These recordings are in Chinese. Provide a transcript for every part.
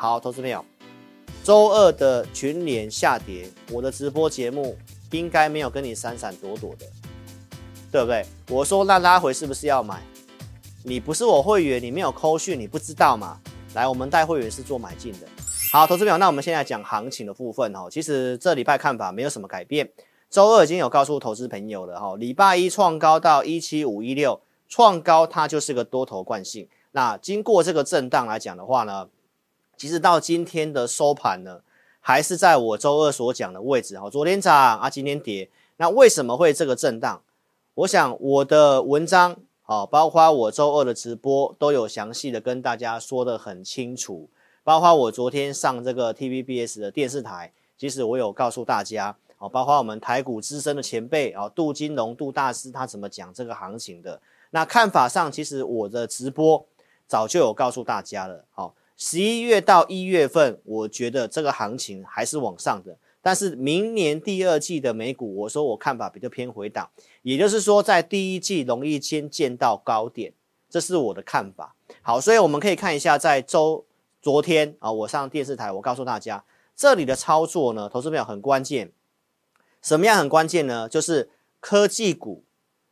好，投资朋友，周二的群联下跌，我的直播节目应该没有跟你闪闪躲躲的，对不对？我说那拉回是不是要买？你不是我会员，你没有扣讯，你不知道吗？来，我们带会员是做买进的。好，投资朋友，那我们现在讲行情的部分哦。其实这礼拜看法没有什么改变，周二已经有告诉投资朋友了哈。礼拜一创高到一七五一六，创高它就是个多头惯性。那经过这个震荡来讲的话呢，其实到今天的收盘呢，还是在我周二所讲的位置哈。昨天涨啊，今天跌，那为什么会这个震荡？我想我的文章啊，包括我周二的直播都有详细的跟大家说得很清楚，包括我昨天上这个 TVBS 的电视台，其实我有告诉大家啊，包括我们台股资深的前辈啊，杜金龙杜大师他怎么讲这个行情的。那看法上，其实我的直播早就有告诉大家了，好。十一月到一月份，我觉得这个行情还是往上的。但是明年第二季的美股，我说我看法比较偏回档，也就是说在第一季容易先见到高点，这是我的看法。好，所以我们可以看一下，在周昨天啊，我上电视台，我告诉大家，这里的操作呢，投资朋友很关键。什么样很关键呢？就是科技股，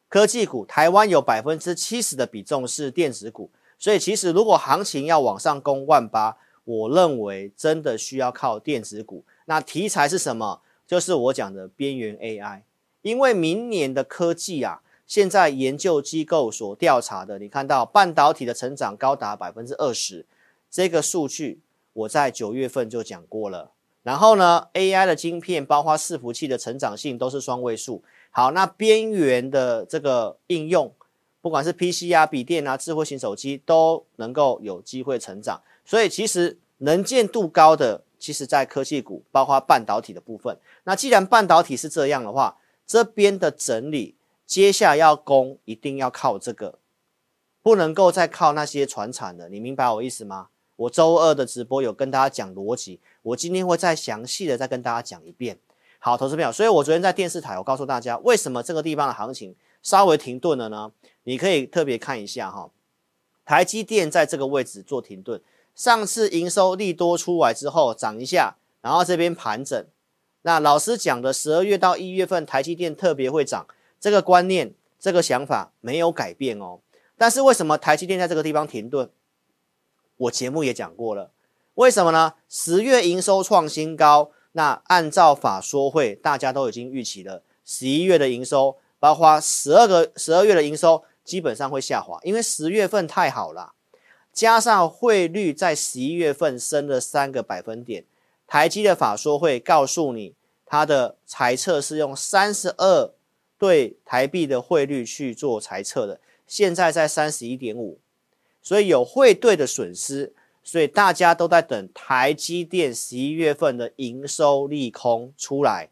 科技股，台湾有百分之七十的比重是电子股。所以其实如果行情要往上攻万八，我认为真的需要靠电子股。那题材是什么？就是我讲的边缘 AI。因为明年的科技啊，现在研究机构所调查的，你看到半导体的成长高达百分之二十，这个数据我在九月份就讲过了。然后呢，AI 的晶片包括伺服器的成长性都是双位数。好，那边缘的这个应用。不管是 PC 啊、笔电啊、智慧型手机都能够有机会成长，所以其实能见度高的，其实在科技股，包括半导体的部分。那既然半导体是这样的话，这边的整理，接下来要攻，一定要靠这个，不能够再靠那些传产的。你明白我意思吗？我周二的直播有跟大家讲逻辑，我今天会再详细的再跟大家讲一遍。好，投资朋友，所以我昨天在电视台，我告诉大家，为什么这个地方的行情稍微停顿了呢？你可以特别看一下哈，台积电在这个位置做停顿，上次营收利多出来之后涨一下，然后这边盘整。那老师讲的十二月到一月份台积电特别会涨，这个观念、这个想法没有改变哦。但是为什么台积电在这个地方停顿？我节目也讲过了，为什么呢？十月营收创新高，那按照法说会，大家都已经预期了，十一月的营收，包括十二个十二月的营收。基本上会下滑，因为十月份太好了，加上汇率在十一月份升了三个百分点。台积的法说会告诉你，它的财测是用三十二对台币的汇率去做财测的，现在在三十一点五，所以有汇兑的损失，所以大家都在等台积电十一月份的营收利空出来，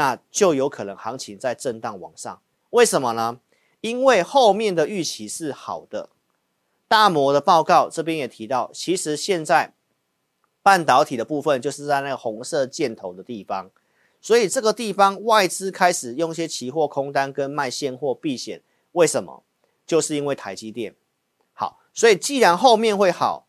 那就有可能行情在震荡往上。为什么呢？因为后面的预期是好的，大摩的报告这边也提到，其实现在半导体的部分就是在那个红色箭头的地方，所以这个地方外资开始用一些期货空单跟卖现货避险，为什么？就是因为台积电好，所以既然后面会好，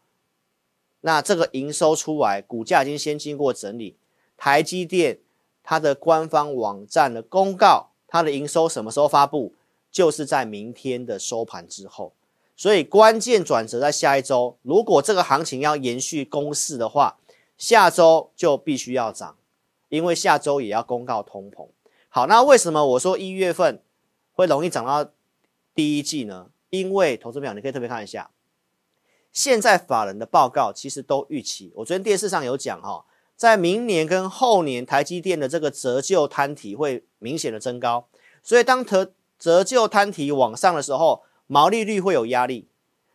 那这个营收出来，股价已经先经过整理，台积电它的官方网站的公告，它的营收什么时候发布？就是在明天的收盘之后，所以关键转折在下一周。如果这个行情要延续攻势的话，下周就必须要涨，因为下周也要公告通膨。好，那为什么我说一月份会容易涨到第一季呢？因为投资朋友，你可以特别看一下，现在法人的报告其实都预期。我昨天电视上有讲哈，在明年跟后年，台积电的这个折旧摊体会明显的增高，所以当特折旧摊提往上的时候，毛利率会有压力。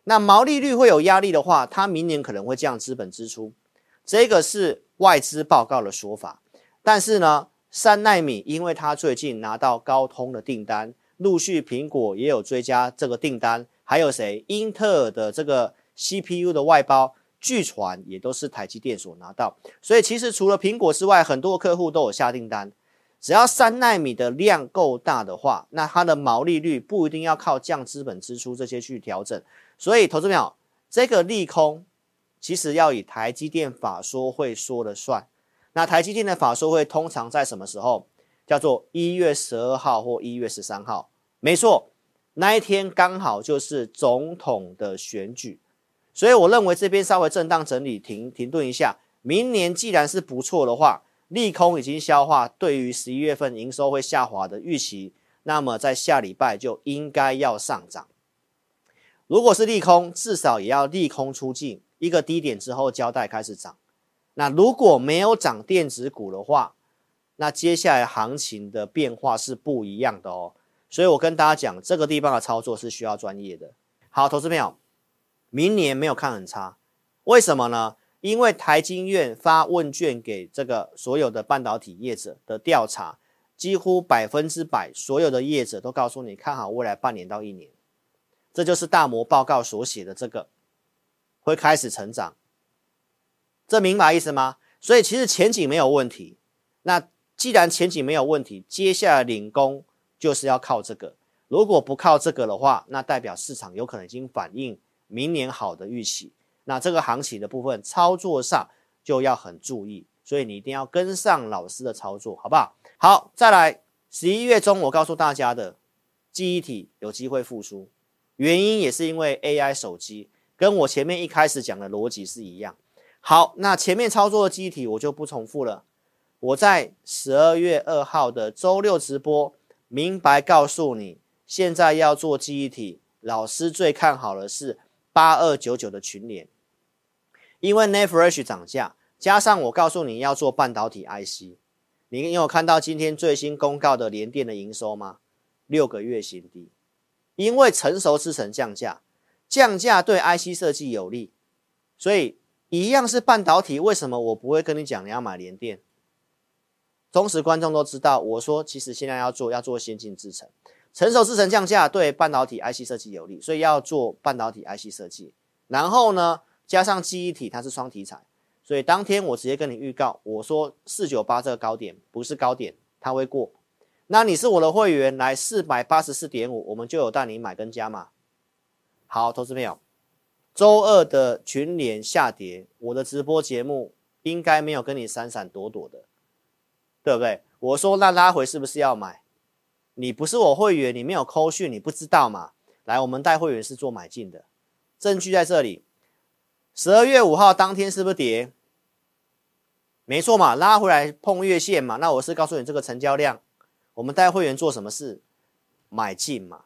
那毛利率会有压力的话，它明年可能会降资本支出，这个是外资报告的说法。但是呢，三奈米因为它最近拿到高通的订单，陆续苹果也有追加这个订单，还有谁？英特尔的这个 CPU 的外包，据传也都是台积电所拿到。所以其实除了苹果之外，很多客户都有下订单。只要三奈米的量够大的话，那它的毛利率不一定要靠降资本支出这些去调整。所以，投资朋友，这个利空其实要以台积电法说会说了算。那台积电的法说会通常在什么时候？叫做一月十二号或一月十三号。没错，那一天刚好就是总统的选举，所以我认为这边稍微震荡整理，停停顿一下。明年既然是不错的话，利空已经消化，对于十一月份营收会下滑的预期，那么在下礼拜就应该要上涨。如果是利空，至少也要利空出尽，一个低点之后交代开始涨。那如果没有涨电子股的话，那接下来行情的变化是不一样的哦。所以我跟大家讲，这个地方的操作是需要专业的。好，投资朋友，明年没有看很差，为什么呢？因为台经院发问卷给这个所有的半导体业者的调查，几乎百分之百所有的业者都告诉你看好未来半年到一年。这就是大摩报告所写的这个会开始成长，这明白意思吗？所以其实前景没有问题。那既然前景没有问题，接下来领功就是要靠这个。如果不靠这个的话，那代表市场有可能已经反映明年好的预期。那这个行情的部分操作上就要很注意，所以你一定要跟上老师的操作，好不好？好，再来十一月中我告诉大家的记忆体有机会复苏。原因也是因为 AI 手机跟我前面一开始讲的逻辑是一样。好，那前面操作的记忆体我就不重复了。我在十二月二号的周六直播，明白告诉你，现在要做记忆体，老师最看好的是八二九九的群联，因为 NAND Flash 涨价，加上我告诉你要做半导体 IC，你有看到今天最新公告的联电的营收吗？六个月新低。因为成熟制程降价，降价对 IC 设计有利，所以一样是半导体。为什么我不会跟你讲你要买联电？忠实观众都知道，我说其实现在要做要做先进制程，成熟制程降价对半导体 IC 设计有利，所以要做半导体 IC 设计。然后呢，加上记忆体它是双题材，所以当天我直接跟你预告，我说四九八这个高点不是高点，它会过。那你是我的会员，来四百八十四点五，我们就有带你买跟加码。好，投资朋友，周二的群联下跌，我的直播节目应该没有跟你闪闪躲躲的，对不对？我说那拉回是不是要买？你不是我会员，你没有扣讯，你不知道嘛？来，我们带会员是做买进的，证据在这里。十二月五号当天是不是跌？没错嘛，拉回来碰月线嘛。那我是告诉你这个成交量。我们带会员做什么事？买进嘛。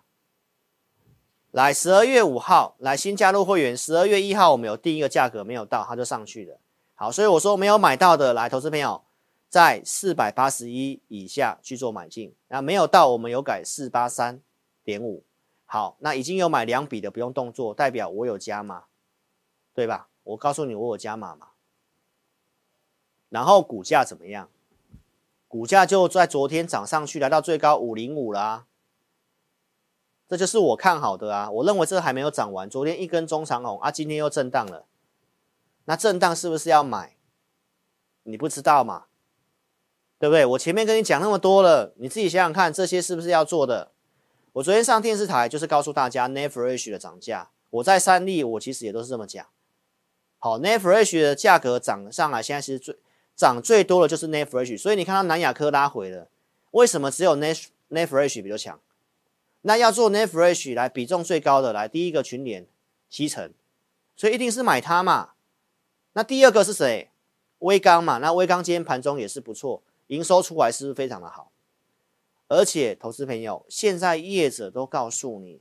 来，十二月五号来新加入会员，十二月一号我们有定一个价格没有到，它就上去了。好，所以我说没有买到的，来，投资朋友在四百八十一以下去做买进。那没有到，我们有改四八三点五。好，那已经有买两笔的不用动作，代表我有加码，对吧？我告诉你我有加码嘛。然后股价怎么样？股价就在昨天涨上去，来到最高五零五啦，这就是我看好的啊！我认为这还没有涨完，昨天一根中长红啊，今天又震荡了，那震荡是不是要买？你不知道嘛？对不对？我前面跟你讲那么多了，你自己想想看，这些是不是要做的？我昨天上电视台就是告诉大家，NAND Flash 的涨价，我在三立我其实也都是这么讲。好，NAND Flash 的价格涨上来，现在其实最。涨最多的就是 NAND Flash，所以你看到南亚科拉回了，为什么只有 NAND Flash 比较强？那要做 NAND Flash 来比重最高的来，第一个群联七成，所以一定是买它嘛。那第二个是谁？威刚嘛。那威刚今天盘中也是不错，营收出来是不是非常的好？而且投资朋友，现在业者都告诉你，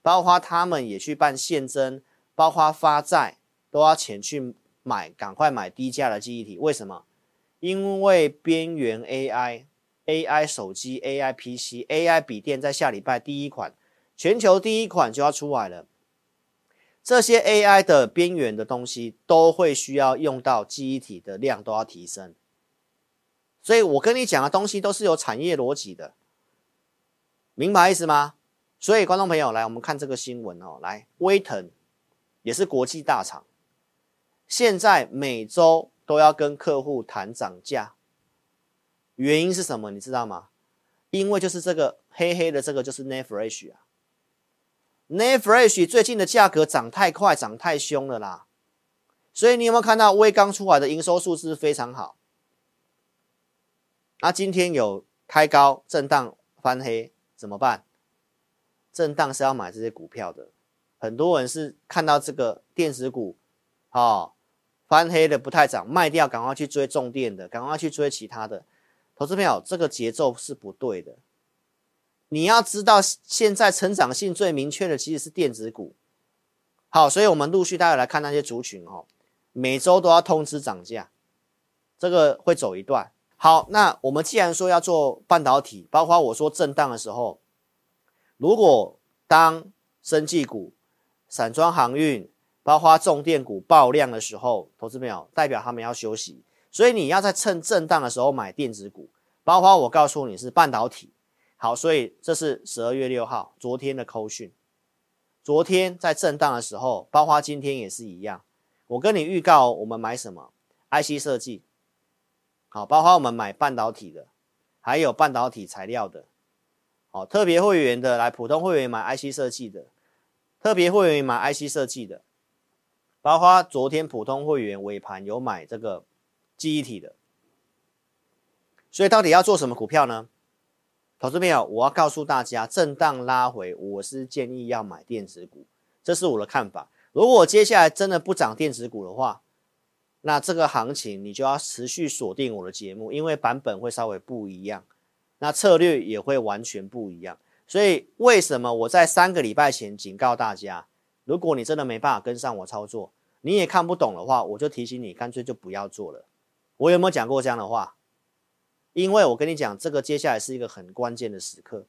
包括他们也去办现增，包括发债，都要钱去买，赶快买低价的记忆体，为什么？因为边缘 AI、AI 手机、AI PC、AI 笔电在下礼拜第一款，全球第一款就要出来了。这些 AI 的边缘的东西都会需要用到记忆体的量都要提升，所以我跟你讲的东西都是有产业逻辑的，明白意思吗？所以观众朋友来，我们看这个新闻哦，来，威腾也是国际大厂，现在每周。都要跟客户谈涨价，原因是什么？你知道吗？因为就是这个黑黑的这个就是 NAND Flash 啊，NAND Flash 最近的价格涨太快，涨太凶了啦。所以你有没有看到威刚出来的营收数字非常好？那今天有开高震荡翻黑怎么办？震荡是要买这些股票的，很多人是看到这个电子股，哦，翻黑的不太涨，卖掉，赶快去追重电的，赶快去追其他的。投资朋友，这个节奏是不对的。你要知道，现在成长性最明确的其实是电子股。好，所以我们陆续大家来看那些族群哦，每周都要通知涨价，这个会走一段。好，那我们既然说要做半导体，包括我说震荡的时候。如果当生技股、散装航运、包括重电股爆量的时候，投资朋友代表他们要休息，所以你要在趁震荡的时候买电子股，包括我告诉你是半导体。好，所以这是十二月六号昨天的扣讯。昨天在震荡的时候，包括今天也是一样。我跟你预告，我们买什么？IC 设计。好，包括我们买半导体的，还有半导体材料的。好，特别会员的来，普通会员买 IC 设计的，特别会员买 IC 设计的，包括昨天普通会员尾盘有买这个记忆体的，所以到底要做什么股票呢？投资朋友，我要告诉大家，震荡拉回，我是建议要买电子股，这是我的看法。如果接下来真的不涨电子股的话，那这个行情你就要持续锁定我的节目，因为版本会稍微不一样。那策略也会完全不一样，所以为什么我在三个礼拜前警告大家，如果你真的没办法跟上我操作，你也看不懂的话，我就提醒你，干脆就不要做了。我有没有讲过这样的话？因为我跟你讲，这个接下来是一个很关键的时刻。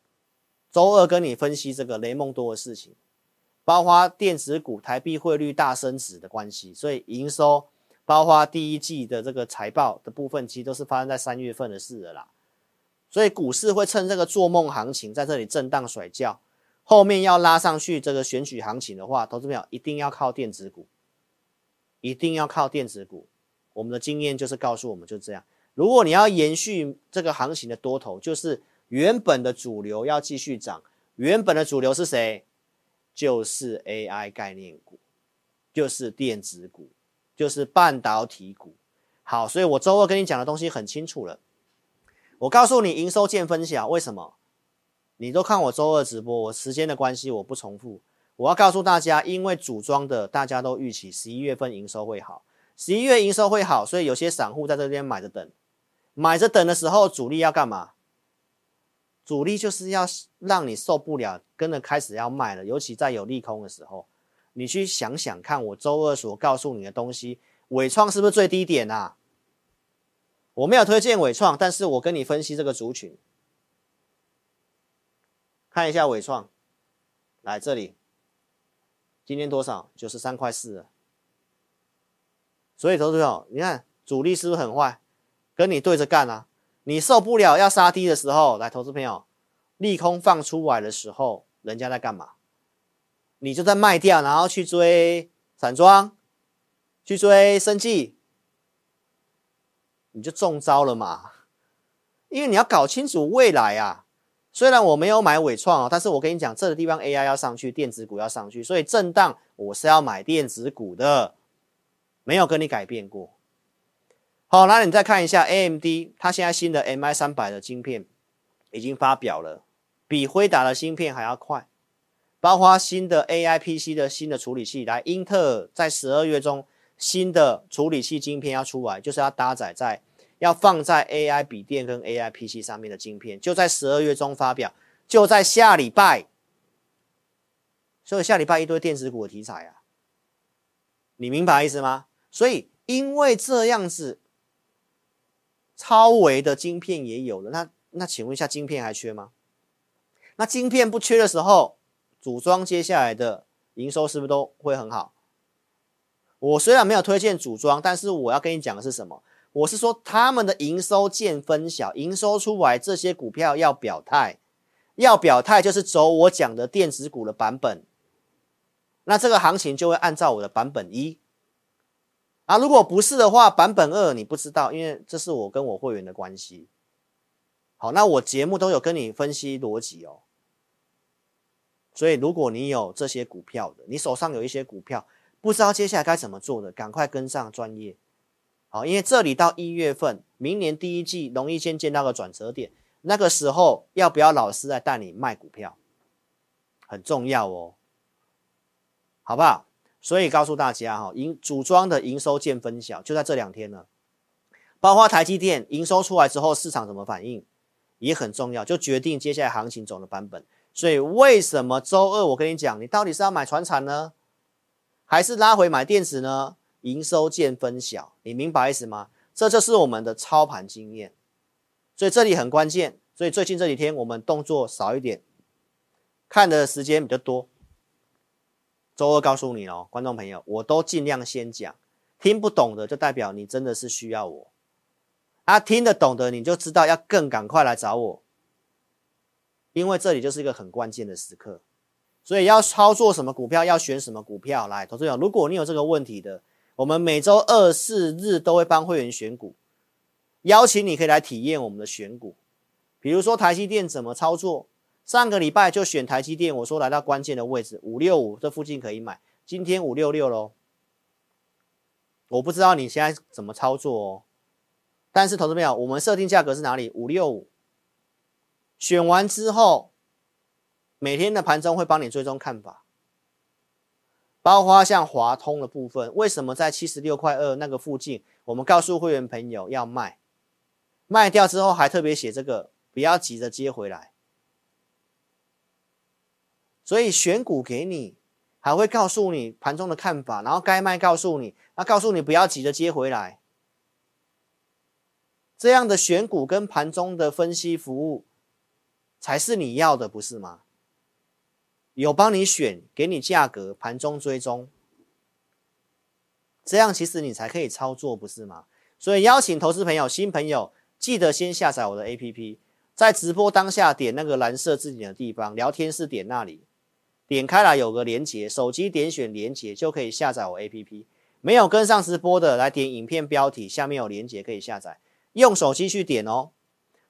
周二跟你分析这个雷梦多的事情，包括电子股台币汇率大升值的关系，所以营收包括第一季的这个财报的部分，其实都是发生在三月份的事了啦。所以股市会趁这个做梦行情在这里震荡甩轿，后面要拉上去这个选举行情的话，投资朋友一定要靠电子股，一定要靠电子股。我们的经验就是告诉我们就这样。如果你要延续这个行情的多头，就是原本的主流要继续涨。原本的主流是谁？就是 AI 概念股，就是电子股，就是半导体股。好，所以我周二跟你讲的东西很清楚了。我告诉你，营收见分晓，为什么？你都看我周二直播，我时间的关系我不重复。我要告诉大家，因为组装的大家都预期十一月份营收会好，十一月营收会好，所以有些散户在这边买着等，买着等的时候，主力要干嘛？主力就是要让你受不了，跟着开始要卖了。尤其在有利空的时候，你去想想看，我周二所告诉你的东西，伟创是不是最低点啊？我没有推荐伟创，但是我跟你分析这个族群，看一下伟创，来这里，今天多少？九十三块四。所以投资朋友，你看主力是不是很坏？跟你对着干啊！你受不了要杀低的时候，来，投资朋友，利空放出来的时候，人家在干嘛？你就在卖掉，然后去追散装，去追生计。你就中招了嘛，因为你要搞清楚未来啊。虽然我没有买伟创啊，但是我跟你讲，这个地方 AI 要上去，电子股要上去，所以震荡我是要买电子股的，没有跟你改变过。好，那你再看一下 AMD，它现在新的 MI 三百的晶片已经发表了，比辉达的芯片还要快，包括新的 AI PC 的新的处理器，来，英特尔在十二月中。新的处理器晶片要出来，就是要搭载在要放在 AI 笔电跟 AI PC 上面的晶片，就在十二月中发表，就在下礼拜。所以下礼拜一堆电子股的题材啊，你明白意思吗？所以因为这样子，超微的晶片也有了，那那请问一下，晶片还缺吗？那晶片不缺的时候，组装接下来的营收是不是都会很好？我虽然没有推荐组装，但是我要跟你讲的是什么？我是说他们的营收见分晓，营收出来，这些股票要表态，要表态就是走我讲的电子股的版本，那这个行情就会按照我的版本一啊，如果不是的话，版本二你不知道，因为这是我跟我会员的关系。好，那我节目都有跟你分析逻辑哦，所以如果你有这些股票的，你手上有一些股票。不知道接下来该怎么做的，赶快跟上专业。好，因为这里到一月份，明年第一季容易先见到个转折点，那个时候要不要老师来带你卖股票，很重要哦，好不好？所以告诉大家哈，营组装的营收见分晓，就在这两天了。包括台积电营收出来之后，市场怎么反应也很重要，就决定接下来行情走的版本。所以为什么周二我跟你讲，你到底是要买船产呢，还是拉回买电子呢？营收见分晓，你明白意思吗？这就是我们的操盘经验。所以这里很关键。所以最近这几天我们动作少一点，看的时间比较多。周二告诉你哦，观众朋友，我都尽量先讲，听不懂的就代表你真的是需要我。啊，听得懂的你就知道要更赶快来找我，因为这里就是一个很关键的时刻，所以要操作什么股票，要选什么股票来，投资者，如果你有这个问题的，我们每周二、四、日都会帮会员选股，邀请你可以来体验我们的选股，比如说台积电怎么操作，上个礼拜就选台积电，我说来到关键的位置五六五这附近可以买，今天五六六喽，我不知道你现在怎么操作哦。但是，投资朋友，我们设定价格是哪里？五六五。选完之后，每天的盘中会帮你追踪看法，包括像华通的部分，为什么在七十六块二那个附近，我们告诉会员朋友要卖，卖掉之后还特别写这个，不要急着接回来。所以选股给你，还会告诉你盘中的看法，然后该卖告诉你，那告诉你不要急着接回来。这样的选股跟盘中的分析服务，才是你要的，不是吗？有帮你选，给你价格，盘中追踪，这样其实你才可以操作，不是吗？所以邀请投资朋友、新朋友，记得先下载我的 APP，在直播当下点那个蓝色字典的地方，聊天室点那里，点开来有个连接，手机点选连接就可以下载我 APP。没有跟上直播的，来点影片标题，下面有连接可以下载。用手机去点哦，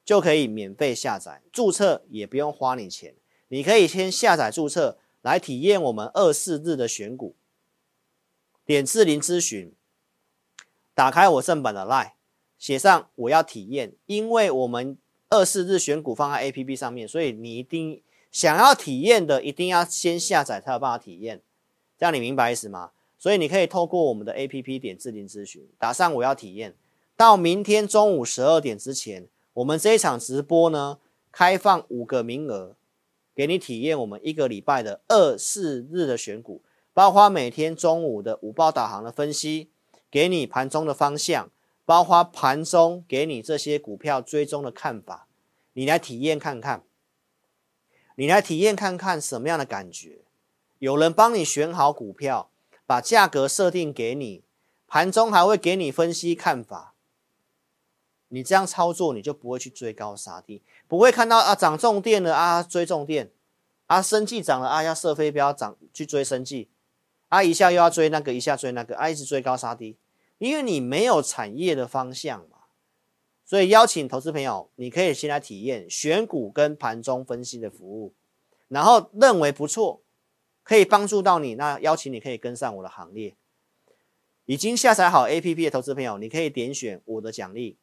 就可以免费下载，注册也不用花你钱。你可以先下载注册来体验我们二四日的选股。点智林咨询，打开我正版的 LINE，写上我要体验。因为我们二四日选股放在 APP 上面，所以你一定想要体验的，一定要先下载才有办法体验。这样你明白意思吗？所以你可以透过我们的 APP 点智林咨询，打上我要体验。到明天中午十二点之前，我们这一场直播呢，开放五个名额，给你体验我们一个礼拜的二四日的选股，包括每天中午的午报导航的分析，给你盘中的方向，包括盘中给你这些股票追踪的看法，你来体验看看，你来体验看看什么样的感觉？有人帮你选好股票，把价格设定给你，盘中还会给你分析看法。你这样操作，你就不会去追高杀低，不会看到啊涨重电了啊追重电，啊生计涨了啊要射飞镖涨去追生计，啊一下又要追那个一下追那个啊一直追高杀低，因为你没有产业的方向嘛，所以邀请投资朋友，你可以先来体验选股跟盘中分析的服务，然后认为不错，可以帮助到你，那邀请你可以跟上我的行列。已经下载好 APP 的投资朋友，你可以点选我的奖励。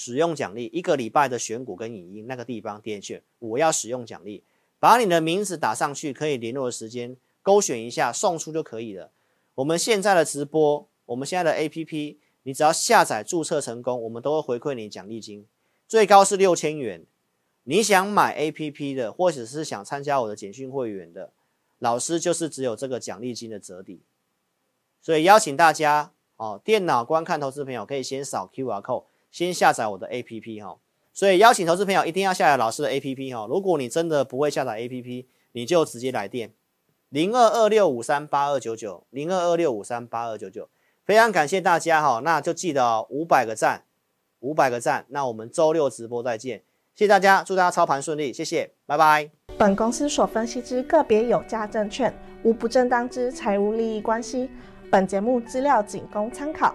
使用奖励一个礼拜的选股跟影音那个地方点选，我要使用奖励，把你的名字打上去，可以联络的时间勾选一下送出就可以了。我们现在的直播，我们现在的 APP，你只要下载注册成功，我们都会回馈你奖励金，最高是六千元。你想买 APP 的，或者是想参加我的简讯会员的，老师就是只有这个奖励金的折抵。所以邀请大家哦，电脑观看投资朋友可以先扫 QR code。先下载我的 APP 哈，所以邀请投资朋友一定要下载老师的 APP 哈。如果你真的不会下载 APP，你就直接来电零二二六五三八二九九零二二六五三八二九九。非常感谢大家哈，那就记得五百个赞，五百个赞。那我们周六直播再见，谢谢大家，祝大家操盘顺利，谢谢，拜拜。本公司所分析之个别有价证券，无不正当之财务利益关系。本节目资料仅供参考。